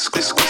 disco. disco.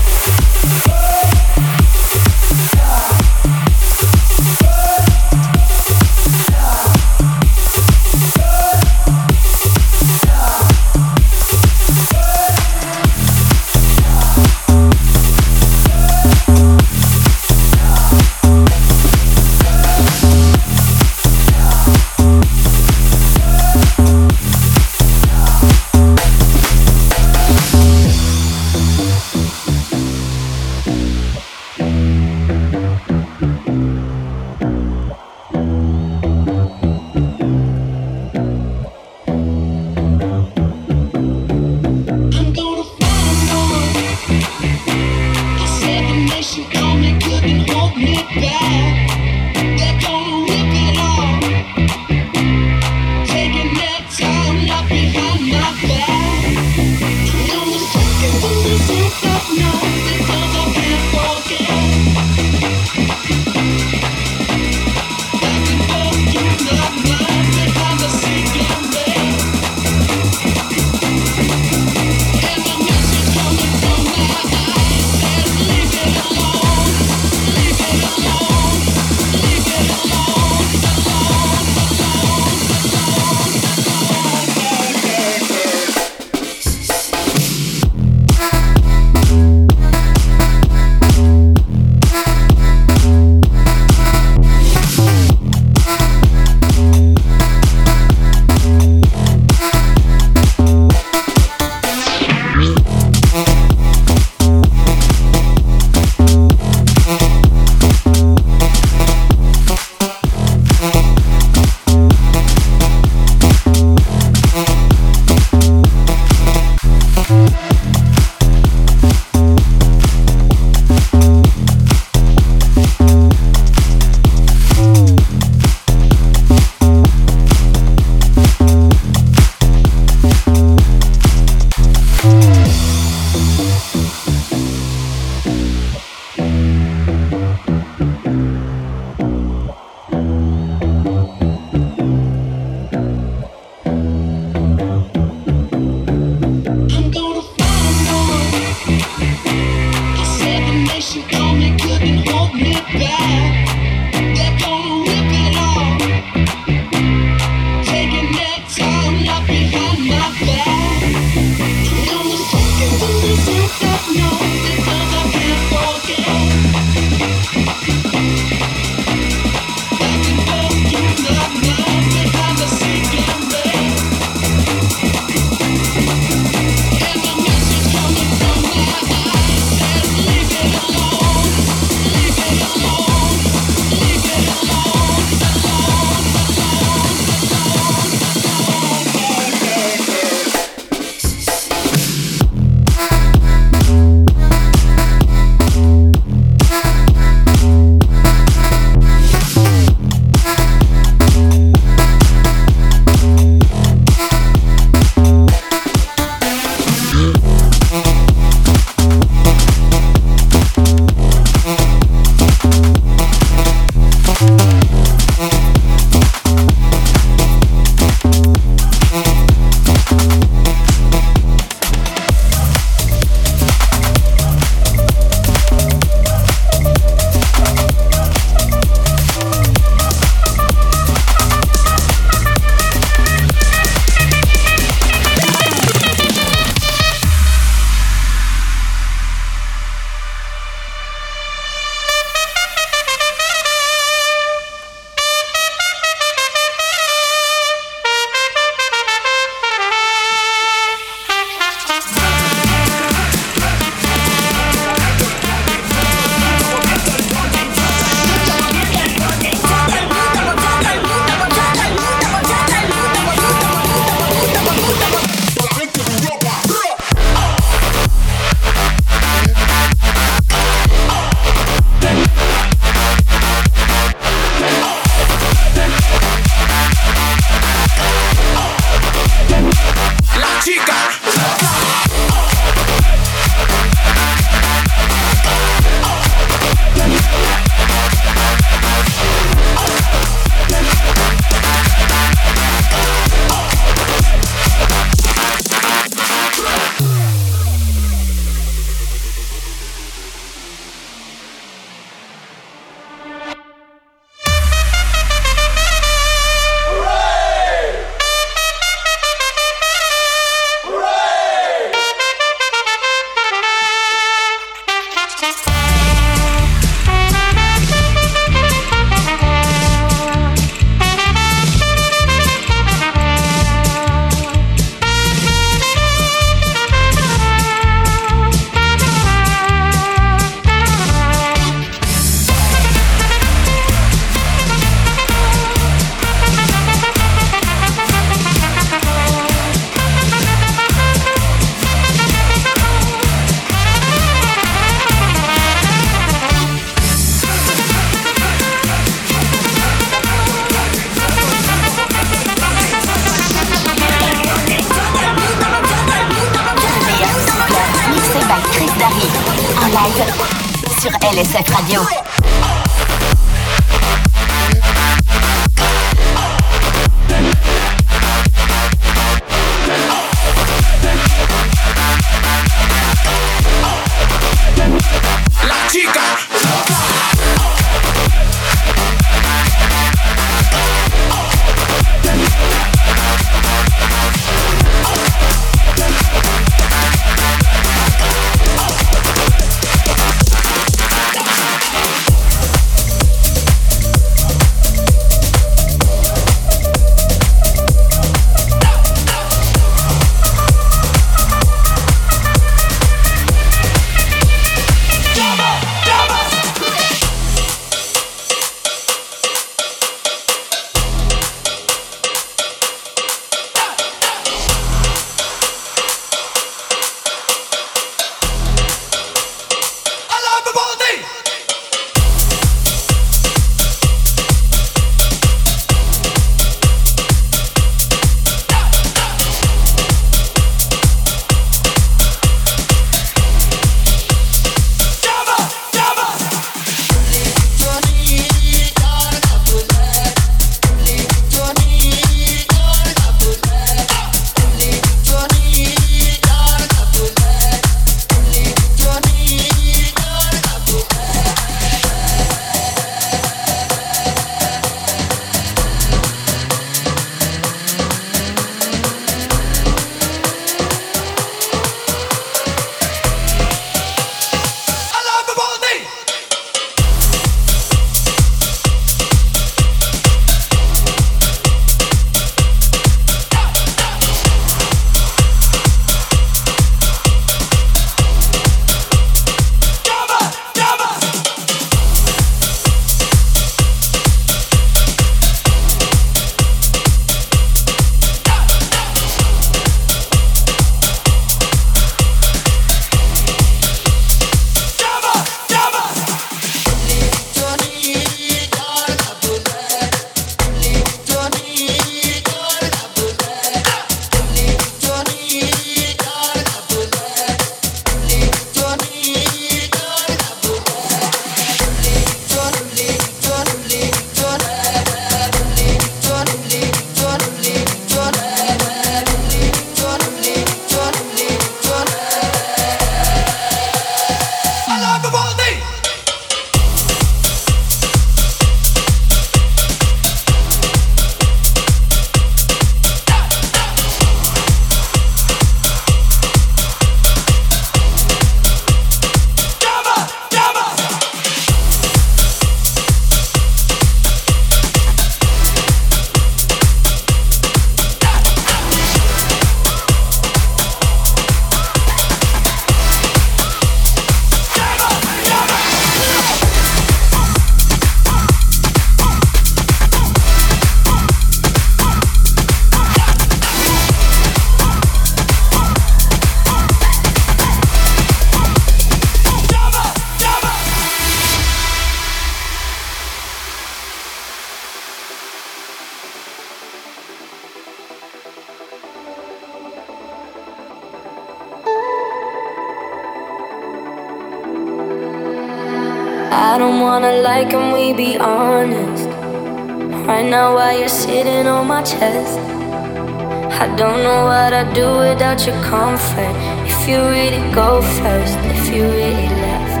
If you really go first, if you really left,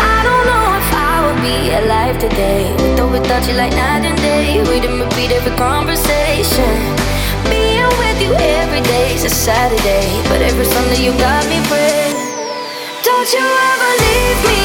I don't know if I would be alive today. With or without you, like night and day. We didn't repeat every conversation. Being with you every day is a Saturday, but every Sunday you got me praying. Don't you ever leave me,